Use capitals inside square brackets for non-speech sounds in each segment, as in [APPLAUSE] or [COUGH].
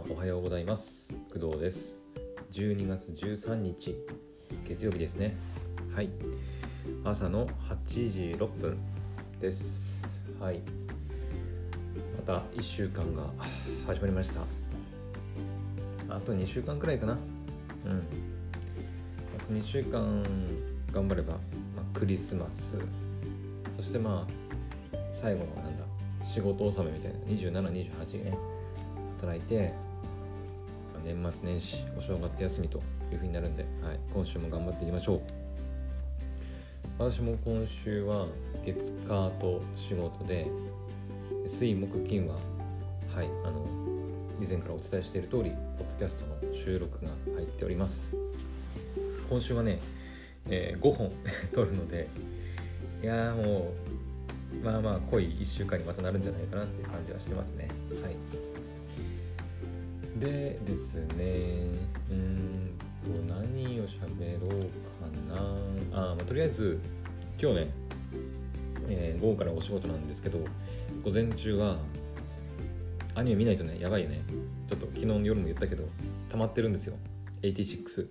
んおはようございます。工藤です。12月13日月曜日ですね。はい。朝の8時6分です。はい。また1週間が始まりました。あと2週間くらいかな。うん。あと2週間頑張れば、まあ、クリスマス。そしてまあ最後のなんだ仕事納めみたいな。2728ね。働いて年末年始お正月休みというふうになるんで、はい、今週も頑張っていきましょう。私も今週は月火と仕事で水木金ははいあの以前からお伝えしている通りポッドキャストの収録が入っております。今週はね、えー、5本 [LAUGHS] 撮るのでいやもうまあまあ濃い1週間にまたなるんじゃないかなっていう感じはしてますね。はい。でですねうんと何を喋ろうかな。あ、まあ、とりあえず今日ね、えー、午後からお仕事なんですけど午前中はアニメ見ないとねやばいよね。ちょっと昨日の夜も言ったけど溜まってるんですよ。86、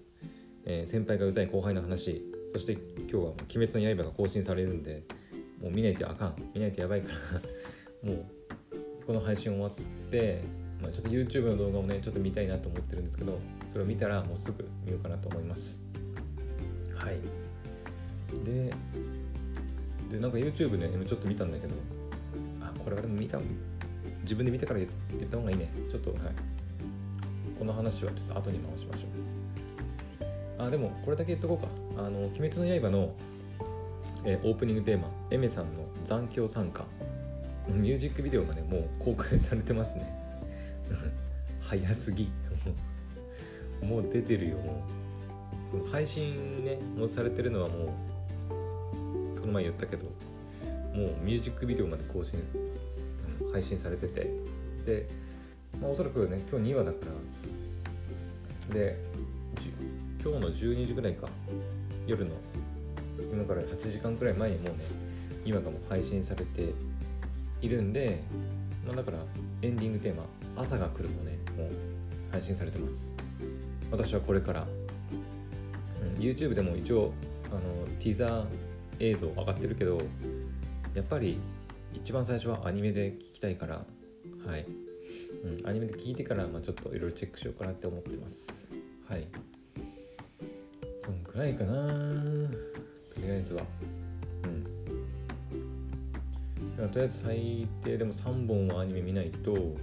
えー、先輩がうざい後輩の話。そして今日は「鬼滅の刃」が更新されるんでもう見ないとあかん。見ないとやばいから。[LAUGHS] もうこの配信終わってまあ、ちょっと YouTube の動画をねちょっと見たいなと思ってるんですけどそれを見たらもうすぐ見ようかなと思います。はい。ででなんか YouTube ね今ちょっと見たんだけどあこれはでも見た自分で見てから言った方がいいね。ちょっとはい。この話はちょっと後に回しましょう。あでもこれだけ言っとこうか。あの「鬼滅の刃の」えー、オープニングテーマエメさんの「残響参加」ミュージックビデオがねもう公開されてますね。早すぎ。[LAUGHS] もう出てるよもう。その配信ねもうされてるのはもうこの前言ったけどもうミュージックビデオまで更新配信されてて。で、まあ、おそらくね今日2話だから。で今日の12時ぐらいか。夜の今から8時間くらい前にもうね2話がもう配信されているんで、まあ、だからエンディングテーマ朝が来るもねもう配信されてます。私はこれから、うん、YouTube でも一応あのティザー映像上がってるけどやっぱり一番最初はアニメで聞きたいからはい、うん、アニメで聞いてから、まあ、ちょっといろいろチェックしようかなって思ってます。はい。そんくらいかな。とりあえずは。うん。とりあえず最低でも3本はアニメ見ないと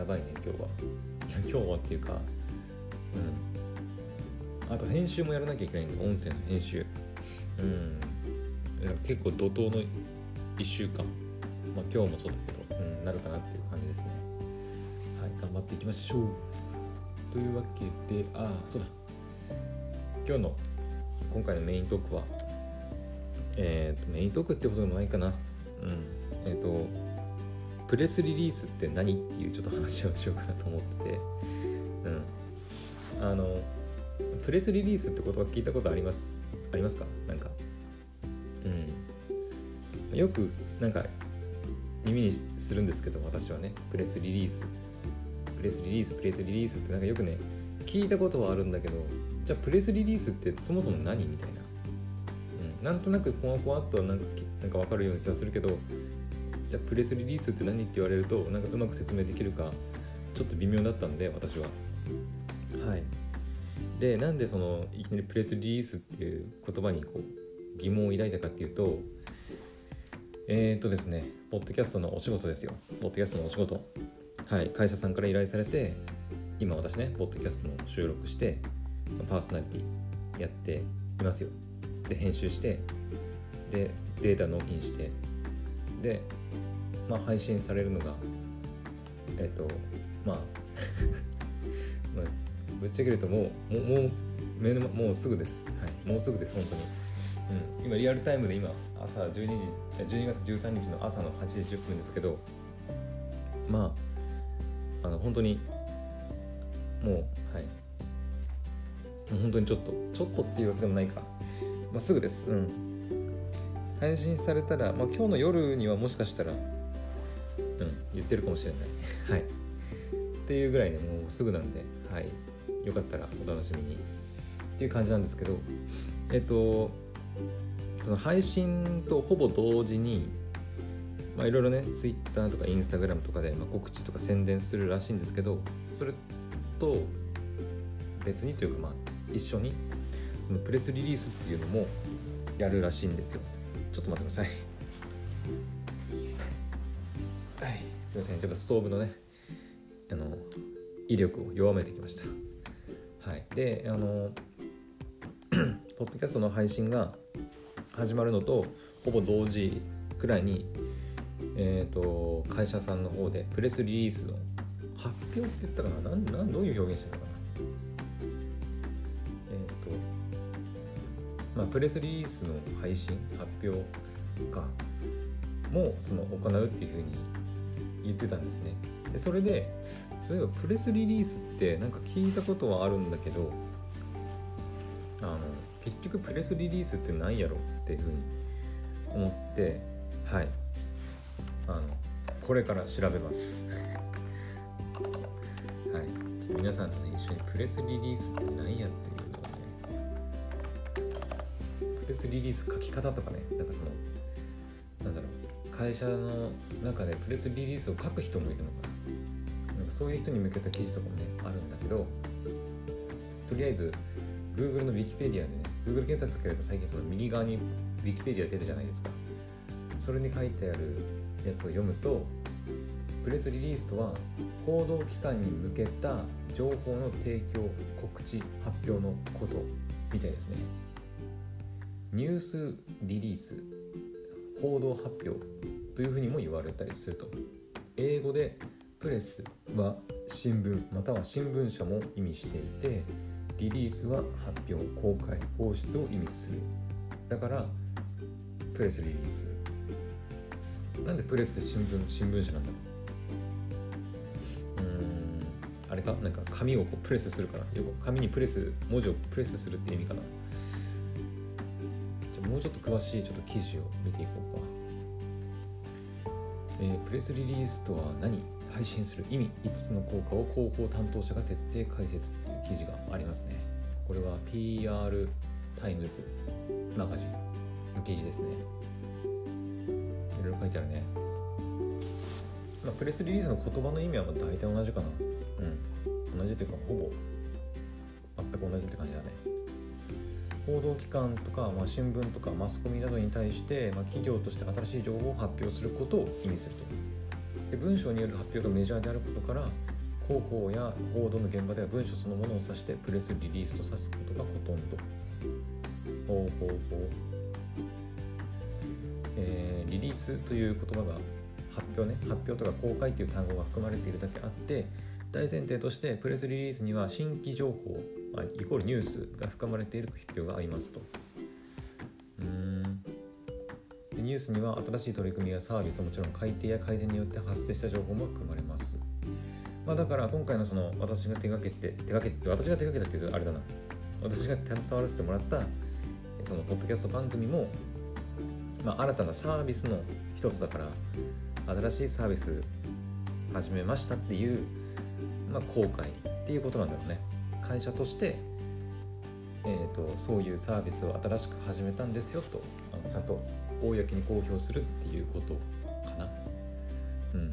やばいね今日は。いや今日はっていうかうん。あと編集もやらなきゃいけないんだ音声の編集。うん。結構怒涛の1週間。まあ今日もそうだけど、うん、なるかなっていう感じですね。はい頑張っていきましょう。というわけでああそうだ。今日の今回のメイントークはえっ、ー、とメイントークってことでもないかな。うん。えっ、ー、とプレスリリースって何っていうちょっと話をしようかなと思ってて、うん。あの、プレスリリースって言葉聞いたことありますありますか？なんか。うん。よく、なんか、耳にするんですけど、私はね、プレスリリース。プレスリリース、プレスリリースってなんかよくね、聞いたことはあるんだけど、じゃあプレスリリースってそもそも何みたいな。うん、なんとなくポワポワっとなんかなんか分かるような気がするけどじゃあプレスリリースって何って言われるとなんかうまく説明できるかちょっと微妙だったんで私は。はい。でなんでそのいきなりプレスリリースっていう言葉にこう疑問を抱いたかっていうとえー、っとですねポッドキャストのお仕事ですよ。ポッドキャストのお仕事。はい。会社さんから依頼されて今私ねポッドキャストの収録してパーソナリティやっていますよ。で編集してでデータ納品してでまあ、配信されるのがえっ、ー、とまあ [LAUGHS] まあぶっちゃけるともうもうもう目のもうすぐです。はい。もうすぐです本当に、うん、今リアルタイムで今朝12時12月13日の朝の8時10分ですけどまああの本当にもうはい。本当にちょっとちょっとっていうわけでもないか、まあ、すぐです。うん。配信されたら、まあ、今日の夜にはもしかしたらうん言ってるかもしれない。はい。っっていうぐらいねもうすぐなんではい。よかったらお楽しみに。っていう感じなんですけどえっとその配信とほぼ同時にまあいろいろね Twitter とか Instagram とかで、まあ、告知とか宣伝するらしいんですけどそれと別にというかまあ一緒にそのプレスリリースっていうのもやるらしいんですよ。ちょっと待ってくださいすいませんちょっとストーブのねあの威力を弱めてきました。はい。であの [CLEARS THROAT] ポッドキャストの配信が始まるのとほぼ同時くらいにえーと、会社さんの方でプレスリリースの発表って言ったかな？なんなんどういう表現してたかな？えっ、ー、とまあプレスリリースの配信発表かもその行うっていうふうに言ってたんですね。でそれでそういえばプレスリリースってなんか聞いたことはあるんだけどあの結局プレスリリースって何やろっていうふうに思ってはい。あのこれから調べます。[LAUGHS] はい。皆さんとね一緒にプレスリリースって何やっていうのをねプレスリリース書き方とかねなんかその会社の中でプレスリリースを書く人もいるのかな。なんかそういう人に向けた記事とかもねあるんだけどとりあえず Google の Wikipedia でね Google 検索かけると最近その右側に Wikipedia 出るじゃないですか。それに書いてあるやつを読むとプレスリリースとは報道機関に向けた情報の提供告知発表のことみたいですね。ニュースリリース。報道発表というふうにも言われたりすると。英語でプレスは新聞または新聞社も意味していてリリースは発表公開放出を意味する。だからプレスリリース。なんでプレスで新聞新聞社なんだろう。うん。あれか？なんか紙をこうプレスするからよく紙にプレス文字をプレスするって意味かな。もうちょっと詳しいちょっと記事を見ていこうか、えー、プレスリリースとは何？配信する意味。5つの効果を広報担当者が徹底解説っていう記事がありますね。これは PR タイムズマガジンの記事ですね。いろいろ書いてあるね、まあ、プレスリリースの言葉の意味はまあ大体同じかな。うん。同じというかほぼ全く同じって感じだね。報道機関とか、まあ、新聞とかマスコミなどに対して、まあ、企業として新しい情報を発表することを意味するとで文章による発表がメジャーであることから広報や報道の現場では文書そのものを指してプレスリリースと指すことがほとんど。ほうほうほう。え、リリースという言葉が発表ね発表とか公開という単語が含まれているだけあって大前提としてプレスリリースには新規情報、まあ、イコールニュースが含まれている必要がありますと。うん。でニュースには新しい取り組みやサービスはもちろん改定や改善によって発生した情報も含まれます、まあ、だから今回のその私が手がけて手がけて私が手がけたっていうとあれだな。私が携わらせてもらったそのポッドキャスト番組もまあ、新たなサービスの一つだから新しいサービス始めましたっていう、まあ、公開っていうことなんだろうね。会社として、えーと、そういうサービスを新しく始めたんですよとあのちゃんと公に公表するっていうことかな。うん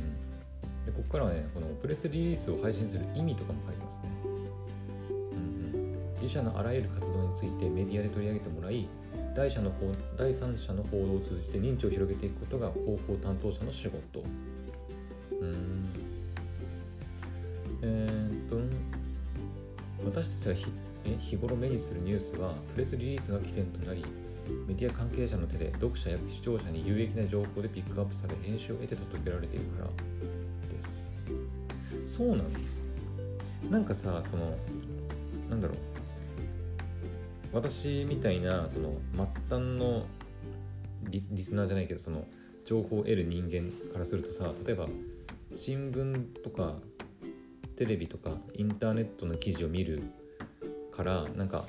でここからはねこのプレスリリースを配信する意味とかも書いてますね。うんうん。自社のあらゆる活動についてメディアで取り上げてもらい第者の方第三者の報道を通じて認知を広げていくことが広報担当者の仕事。うん。えー、っと私たちが日頃目にするニュースはプレスリリースが起点となりメディア関係者の手で読者や視聴者に有益な情報でピックアップされ編集を得て届けられているからです。そうなのなんかさそのなんだろう。私みたいなその末端のリスリスナーじゃないけどその情報を得る人間からするとさ例えば新聞とかテレビとかインターネットの記事を見るからなんか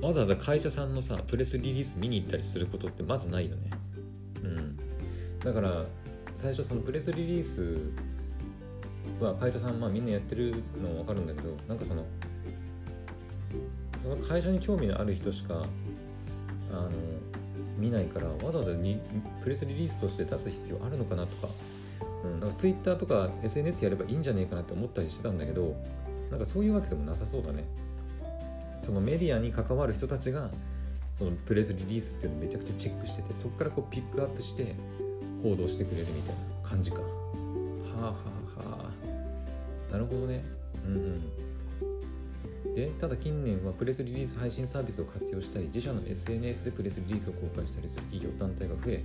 わざわざ会社さんのさプレスリリース見に行ったりすることってまずないよね。うん。だから最初そのプレスリリースは会社さんまあみんなやってるの分かるんだけどなんかそのその会社に興味のある人しかあの見ないからわざわざにプレスリリースとして出す必要あるのかなとか,、うん、なんか Twitter とか SNS やればいいんじゃねえかなって思ったりしてたんだけどなんかそういうわけでもなさそうだね。そのメディアに関わる人たちがそのプレスリリースっていうのをめちゃくちゃチェックしててそこからこうピックアップして報道してくれるみたいな感じか。はあはあはあ。なるほどね。うんうん。でただ近年はプレスリリース配信サービスを活用したり自社の SNS でプレスリリースを公開したりする企業団体が増え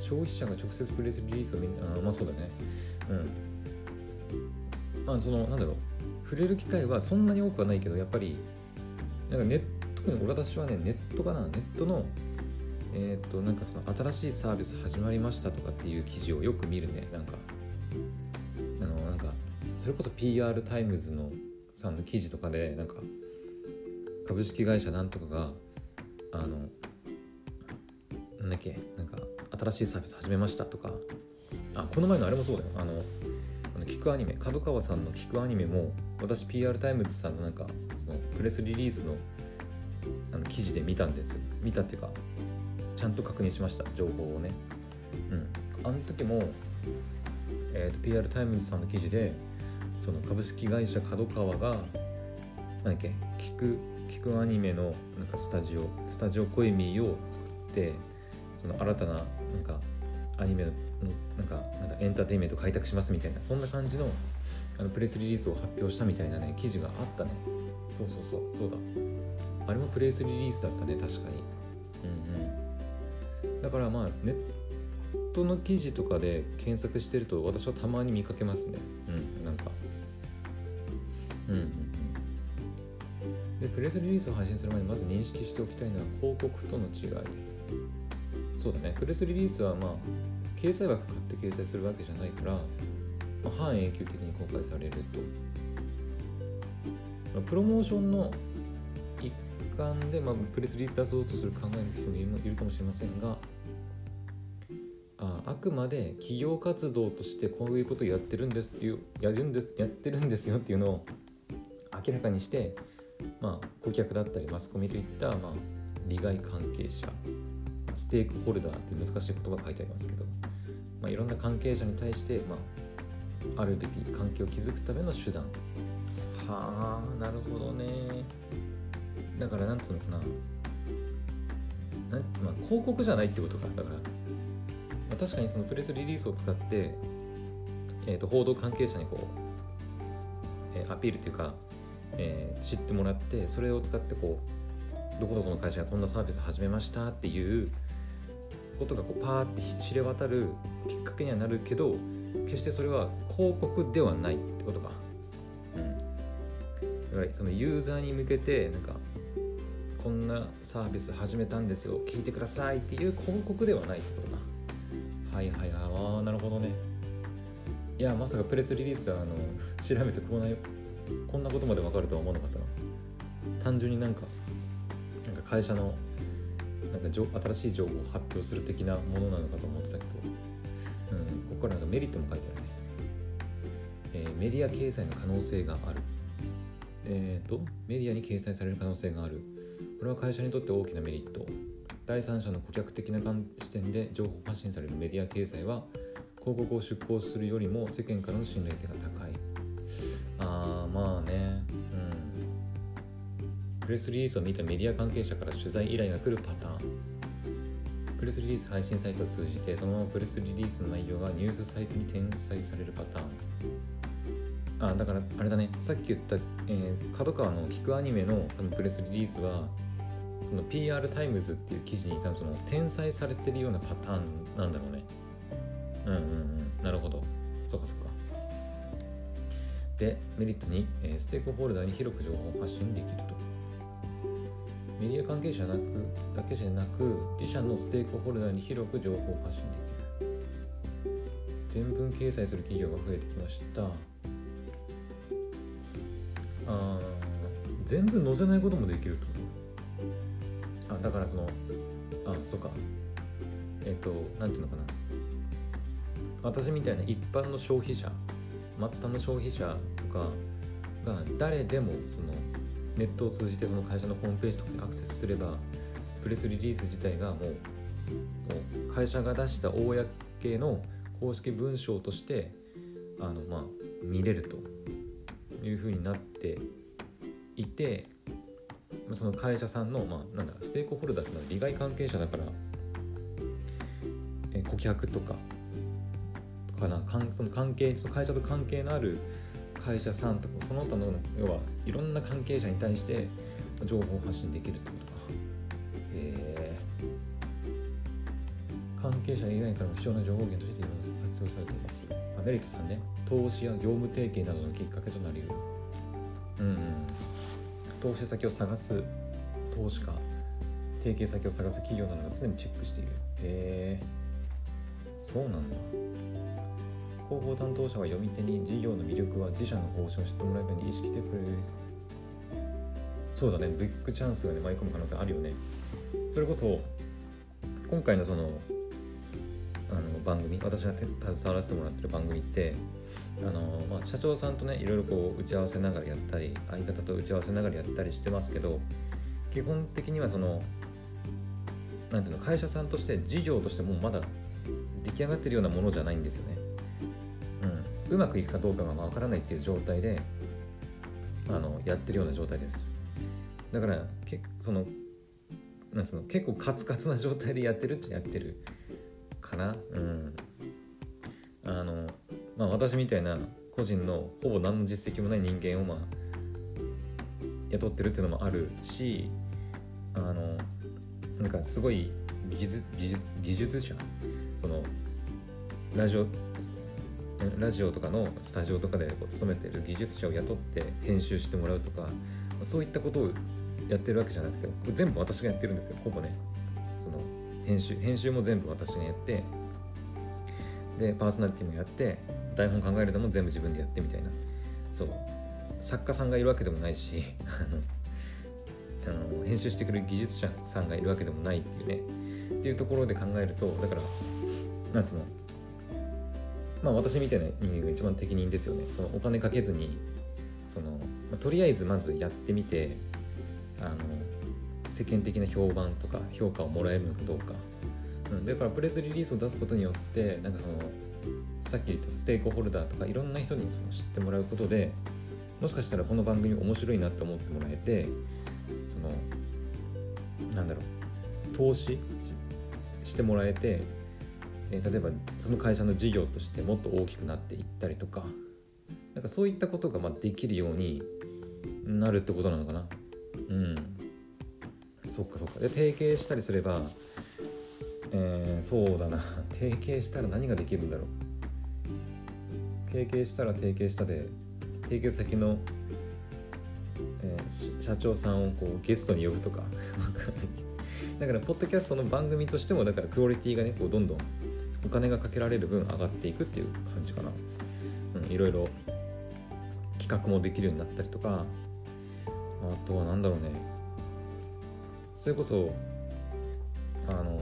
消費者が直接プレスリリースを見あまあそうだね。うん。まあそのなんだろう。触れる機会はそんなに多くはないけどやっぱりなんかネット特に私はねネットかな。ネットのえっ、ー、となんかその新しいサービス始まりましたとかっていう記事をよく見るね。なんか。あのなんかそれこそ PR タイムズのさんの記事とかでなんか株式会社なんとかがあのなんだっけ？なんか新しいサービス始めましたとか。あこの前のあれもそうだよ。あのあの聞くアニメ。角川さんの聞くアニメも私 PR タイムズさんのなんかそのプレスリリースのあの記事で見たんです見たっていうかちゃんと確認しました。情報をね。うん。あの時も、えーと、PR タイムズさんの記事でその株式会社角川が何だっけ？聞く聞くアニメのなんかスタジオスタジオコエミーを作ってその新たななんかアニメのなんかなんかエンターテインメント開拓しますみたいなそんな感じのあのプレスリリースを発表したみたいなね記事があったね。そうそうそう。そうだ。あれもプレスリリースだったね確かに。うんうん。だからまあネットの記事とかで検索してると私はたまに見かけますね。うんなんか。うんうん。でプレスリリースを配信する前にまず認識しておきたいのは広告との違いそうだね。プレスリリースはまあ掲載枠買って掲載するわけじゃないから、まあ、半永久的に公開されると。プロモーションの間で、まあ、プレスリリース出そうとする考えの人もいるかもしれませんがああくまで企業活動としてこういうことやってるんですっていうやるんですやってるんですよっていうのを明らかにして、まあ、顧客だったりマスコミといった、まあ、利害関係者ステークホルダーって難しい言葉が書いてありますけど、まあ、いろんな関係者に対して、まあ、あるべき関係を築くための手段。はあなるほどね。だからなんつうのかな。な、まあ、広告じゃないってことか。だから、まあ、確かにそのプレスリリースを使って、えー、と報道関係者にこう、えー、アピールというか、えー、知ってもらってそれを使ってこうどこどこの会社がこんなサービス始めましたっていうことがこうパーって知れ渡るきっかけにはなるけど決してそれは広告ではないってことか。うん、だからそのユーザーに向けてなんかこんなサービス始めたんですよ聞いてくださいっていう広告ではないってことか。はいはいはい。ああなるほどね。いやまさかプレスリリースはあの調べてこんなこんなことまで分かるとは思わなかったな。単純になんかなんか会社のか新しい情報を発表する的なものなのかと思ってたけど、うん、ここからなんかメリットも書いてあるね、えー、メディア掲載の可能性がある。えっ、ー、とメディアに掲載される可能性がある。これは会社にとって大きなメリット。第三者の顧客的な視点で情報発信されるメディア掲載は広告を出稿するよりも世間からの信頼性が高い。あーまあね。うん。プレスリリースを見たメディア関係者から取材依頼が来るパターン。プレスリリース配信サイトを通じてそのままプレスリリースの内容がニュースサイトに転載されるパターン。あだからあれだね。さっき言った、えー、角川の聞くアニメのあのプレスリリースはこの PR タイムズっていう記事に多分その転載されてるようなパターンなんだろうね。うんうんうん。なるほど。そっかそっか。でメリットに、えー、ステークホルダーに広く情報を発信できると。メディア関係者なくだけじゃなく自社のステークホルダーに広く情報を発信できる。全文掲載する企業が増えてきました。あ全部載せないこともできると？あだからそのあそっか。えっ、と何ていうのかな。私みたいな一般の消費者末端の消費者とかが誰でもそのネットを通じてその会社のホームページとかにアクセスすればプレスリリース自体がもう会社が出した公の公式文章としてあの、まあ、見れるというふうになっていてその会社さんの、まあ、なんだステークホルダーってのは利害関係者だからえ顧客とかかなその関係その会社と関係のある会社さんとかその他の要はいろんな関係者に対して情報を発信できるってことか。え、関係者以外からも貴重な情報源として活用されています。メリットさんね、投資や業務提携などのきっかけとなりうる。うん、うん、投資先を探す投資家、提携先を探す企業などが常にチェックしている。へえそうなんだ。広報担当者は読み手に事業の魅力は自社の方針を知ってもらえるように意識してくれるそうだね。ビッグチャンスがね舞い込む可能性あるよね。それこそ今回のそのあの番組私が携わらせてもらってる番組ってあの、まあ、社長さんとねいろいろこう打ち合わせながらやったり相方と打ち合わせながらやったりしてますけど基本的にはそのなんていうの会社さんとして事業としてもまだ出来上がってるようなものじゃないんですよね。う、まくいくかどうかがわからないっていう状態であのやってるような状態です。だからけそのなんつうの結構カツカツな状態でやってるっちゃやってるかな。うん。あのまあ私みたいな個人のほぼ何の実績もない人間をまあ雇ってるっていうのもあるしあのなんかすごい技術技術技術者。そのラジオラジオとかのスタジオとかでこう勤めてる技術者を雇って編集してもらうとかそういったことをやってるわけじゃなくて全部私がやってるんですよほぼね。その編集編集も全部私がやってでパーソナリティもやって台本考えるのも全部自分でやってみたいな。そう。作家さんがいるわけでもないし [LAUGHS] あの編集してくれる技術者さんがいるわけでもないっていうね。っていうところで考えるとだからなんつうのまあ私みたいな人間が一番適任ですよね。そのお金かけずにその、まあ、とりあえずまずやってみてあの世間的な評判とか評価をもらえるのかどうか、うん、だからプレスリリースを出すことによってなんかそのさっき言ったステークホルダーとかいろんな人にその知ってもらうことでもしかしたらこの番組面白いなって思ってもらえてそのなんだろう投資してもらえて、えー、例えばその会社の事業としてもっと大きくなっていったりとかなんかそういったことがまできるようになるってことなのかな。うん。そっかそっか。で提携したりすればえー、そうだな。[LAUGHS] 提携したら何ができるんだろう。提携したら提携したで提携先の、えー、社長さんをこうゲストに呼ぶとか。だからポッドキャストの番組としてもだからクオリティがねこうどんどんお金がかけられる分上がっていくっていう感じかな、うん、いろいろ企画もできるようになったりとかあとは何だろうね。それこそあの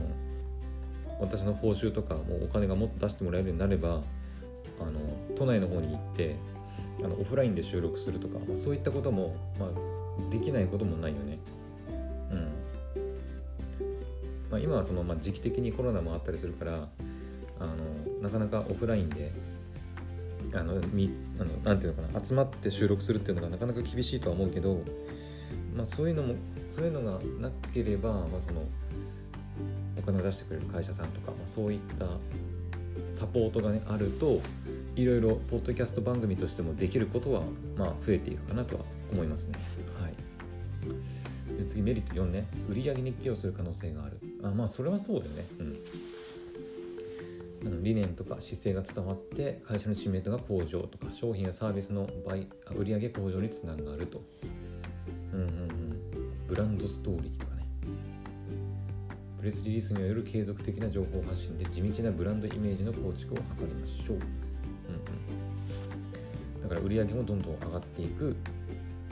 私の報酬とかもお金がもっと出してもらえるようになればあの都内の方に行ってあのオフラインで収録するとか、まあ、そういったことも、まあ、できないこともないよね。うん。まあ、今はその、まあ、時期的にコロナもあったりするからあのなかなかオフラインであのみあのなんていうのかな集まって収録するっていうのがなかなか厳しいとは思うけど、まあ、そういうのもそういうのがなければ、まあ、そのお金を出してくれる会社さんとか、まあ、そういったサポートがねあるといろいろポッドキャスト番組としてもできることはまあ増えていくかなとは思いますね。はい、で次メリット4ね売上に寄与する可能性があるあまあそれはそうだよね。うん理念とか姿勢が伝わって会社の知名度が向上とか商品やサービスの売売上向上につながると、うんうんうん、ブランドストーリーとかね。プレスリリースによる継続的な情報発信で地道なブランドイメージの構築を図りましょう、うんうん、だから売り上げもどんどん上がっていく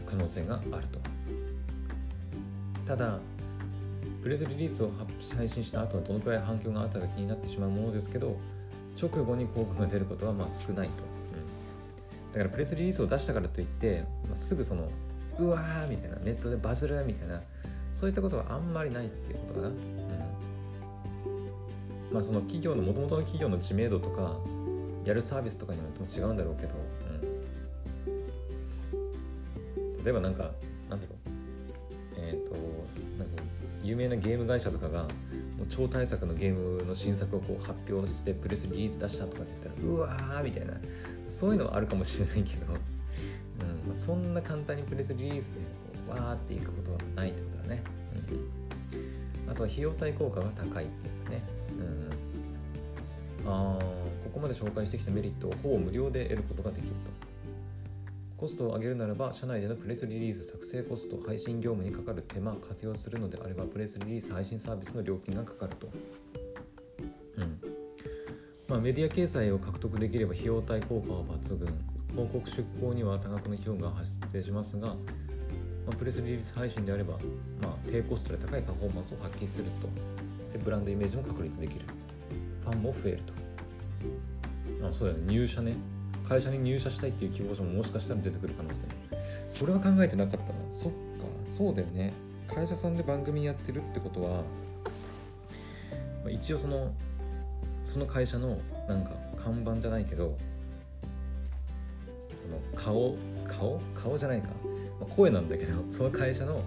可能性があると。ただプレスリリースを配信した後はどのくらい反響があったか気になってしまうものですけど直後に効果が出ることはまあ少ないと、うん。だからプレスリリースを出したからといって、まあ、すぐそのうわーみたいなネットでバズるみたいなそういったことはあんまりないっていうことかな、うん、まあその企業のもともとの企業の知名度とかやるサービスとかによっても違うんだろうけど、うん、例えばなんか有名なゲーム会社とかがもう超大作のゲームの新作をこう発表してプレスリリース出したとかって言ったらうわーみたいな。そういうのはあるかもしれないけど、うんまあ、そんな簡単にプレスリリースでこうわーっていくことはないってことだね、うん、あとは費用対効果が高いってやつだね、うん、あここまで紹介してきたメリットをほぼ無料で得ることができると。コストを上げるならば社内でのプレスリリース作成コスト配信業務にかかる手間活用するのであればプレスリリース配信サービスの料金がかかると。うん。まあメディア掲載を獲得できれば費用対効果は抜群。広告出稿には多額の費用が発生しますが、まあ、プレスリリース配信であれば、まあ、低コストで高いパフォーマンスを発揮すると。でブランドイメージも確立できる。ファンも増えると。あそうだよね。入社ね。会社に入社したいっていう希望者ももしかしたら出てくる可能性。それは考えてなかったな。そっか。そうだよね。会社さんで番組やってるってことは一応そのその会社のなんか看板じゃないけどその顔顔？顔じゃないか、まあ、声なんだけど [LAUGHS] その会社の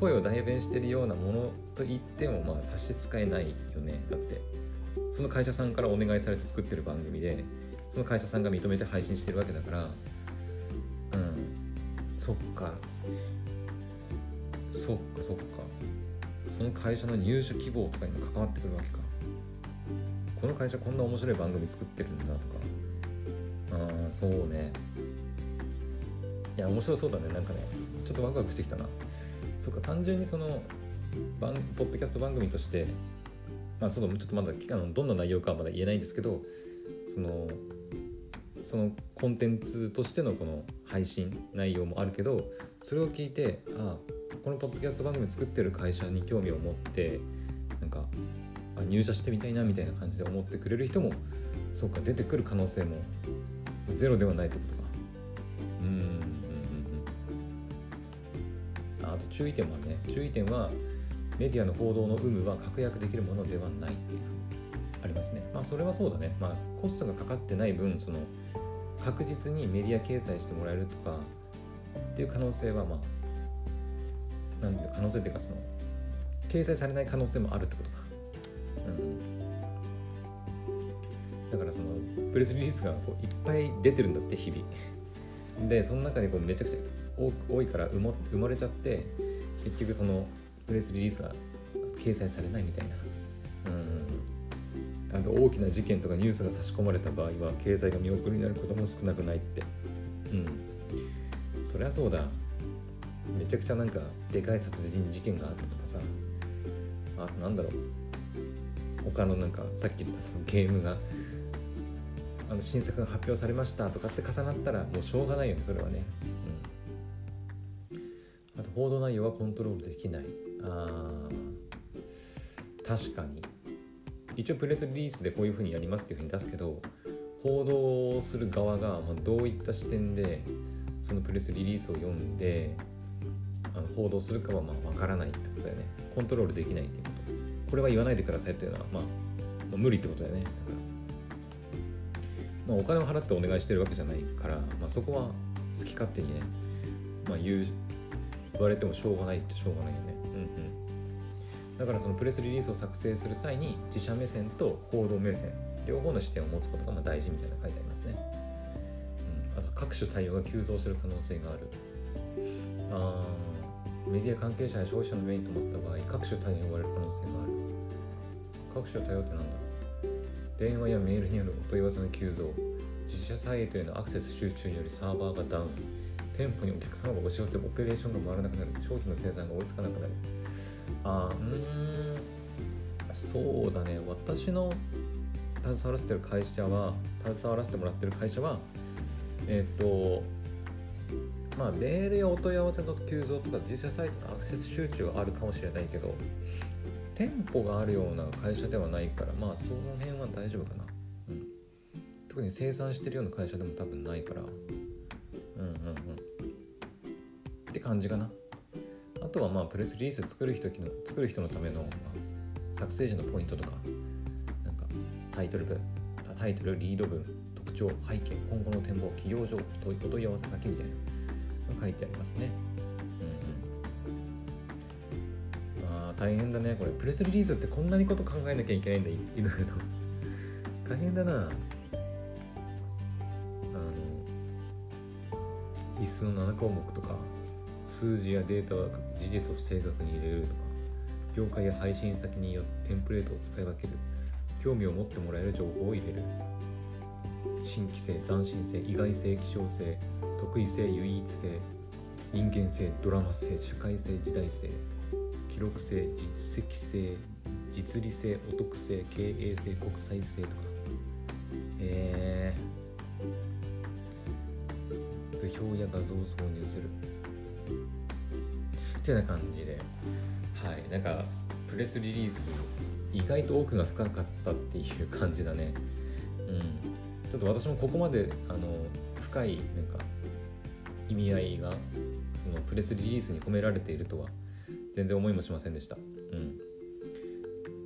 声を代弁してるようなものと言ってもまあ差し支えないよね。だってその会社さんからお願いされて作ってる番組でその会社さんが認めて配信してるわけだから。うん。そっか。そっかそっか。その会社の入社希望とかにも関わってくるわけか。この会社こんな面白い番組作ってるんだとか。ああそうね。いや面白そうだね。なんかねちょっとワクワクしてきたな。そっか単純にその番ポッドキャスト番組としてまあちょっとまだあのどんな内容かはまだ言えないんですけどそのそのコンテンツとしてのこの配信内容もあるけどそれを聞いてあこのポッドキャスト番組作ってる会社に興味を持ってなんか入社してみたいなみたいな感じで思ってくれる人もそうか出てくる可能性もゼロではないってことか。うんうんうんうん。あと注意点はね注意点はメディアの報道の有無は確約できるものではないっていう。ありますね。まあそれはそうだね。まあコストがかかってない分その確実にメディア掲載してもらえるとかっていう可能性はまあなんていう可能性っていうかその掲載されない可能性もあるってことか、うん、だからそのプレスリリースがこういっぱい出てるんだって日々。でその中でこうめちゃくちゃ多いから生まれちゃって結局そのプレスリリースが掲載されないみたいな。あの大きな事件とかニュースが差し込まれた場合は経済が見送りになることも少なくないって。うん。そりゃそうだ。めちゃくちゃなんかでかい殺人事件があったとかさ。あなんだろう。他のなんかさっき言ったそのゲームがあの新作が発表されましたとかって重なったらもうしょうがないよねそれはね、うん、あと報道内容はコントロールできない。ああ確かに。一応プレスリリースでこういうふうにやりますっていうふうに出すけど報道する側がどういった視点でそのプレスリリースを読んであの報道するかはまあ分からないってことだよね。コントロールできないっていうこと。これは言わないでくださいっていうのは、まあ、まあ、無理ってことだよね。だから、まあ、お金を払ってお願いしてるわけじゃないから、まあ、そこは好き勝手にね、まあ、言う言われてもしょうがないってしょうがないよね。だからそのプレスリリースを作成する際に自社目線と報道目線両方の視点を持つことがま大事みたいな書いてありますね、うん、あと各種対応が急増する可能性がある。あメディア関係者や消費者のメインと思った場合各種対応を追われる可能性がある。各種対応って何だ？ろう電話やメールによるお問い合わせの急増。自社サイトへのアクセス集中によりサーバーがダウン。店舗にお客様が押し寄せオペレーションが回らなくなる。商品の生産が追いつかなくなる。あうん。そうだね。私の携わらせてる会社は携わらせてもらってる会社はえっ、ー、とまあメールやお問い合わせの急増とか実際サイトのアクセス集中はあるかもしれないけど店舗があるような会社ではないからまあその辺は大丈夫かな、うん、特に生産してるような会社でも多分ないから。うんうんうん。って感じかな。とはまあプレスリリース作る人の作る人のための、まあ、作成時のポイントとかなんかタイトル文タイトルリード文特徴背景今後の展望企業情報お問い合わせ先みたいなの書いてありますね。うんうん。まあ大変だね。これプレスリリースってこんなにこと考えなきゃいけないんだいろいろ。[LAUGHS] 大変だな。あの必須の7項目とか数字やデータは事実を正確に入れるとか業界や配信先によってテンプレートを使い分ける。興味を持ってもらえる情報を入れる。新規性斬新性意外性希少性特異性唯一性人間性ドラマ性社会性時代性記録性実績性実利性お得性経営性国際性とか。えー、図表や画像を挿入する。てな感じで。はい。なんかプレスリリース意外と奥が深かったっていう感じだね。うん。ちょっと私もここまであの深いなんか意味合いがそのプレスリリースに込められているとは全然思いもしませんでした。うん。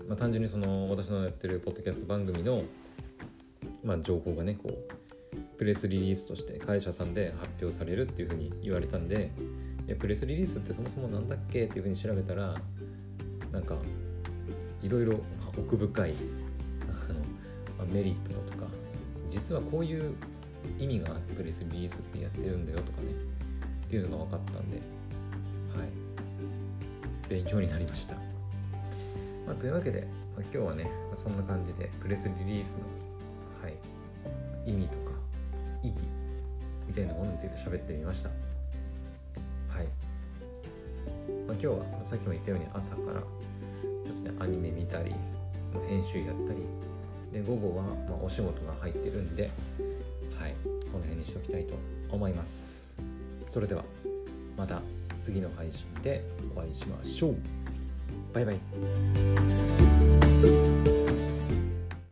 まあ単純にその私のやってるポッドキャスト番組のまあ情報がねこうプレスリリースとして会社さんで発表されるっていうふうに言われたんでいやプレスリリースってそもそも何だっけっていうふうに調べたらなんかいろいろ奥深いあのメリットだとか実はこういう意味があってプレスリリースってやってるんだよとかねっていうのが分かったんではい。勉強になりました、まあ、というわけで、まあ、今日はね、そんな感じでプレスリリースの、はい、意味とか意義みたいなものについて喋ってみました。今日はさっきも言ったように朝からちょっとねアニメ見たり編集やったりで午後はまお仕事が入ってるんではいこの辺にしておきたいと思います。それではまた次の配信でお会いしましょう。バイバイ。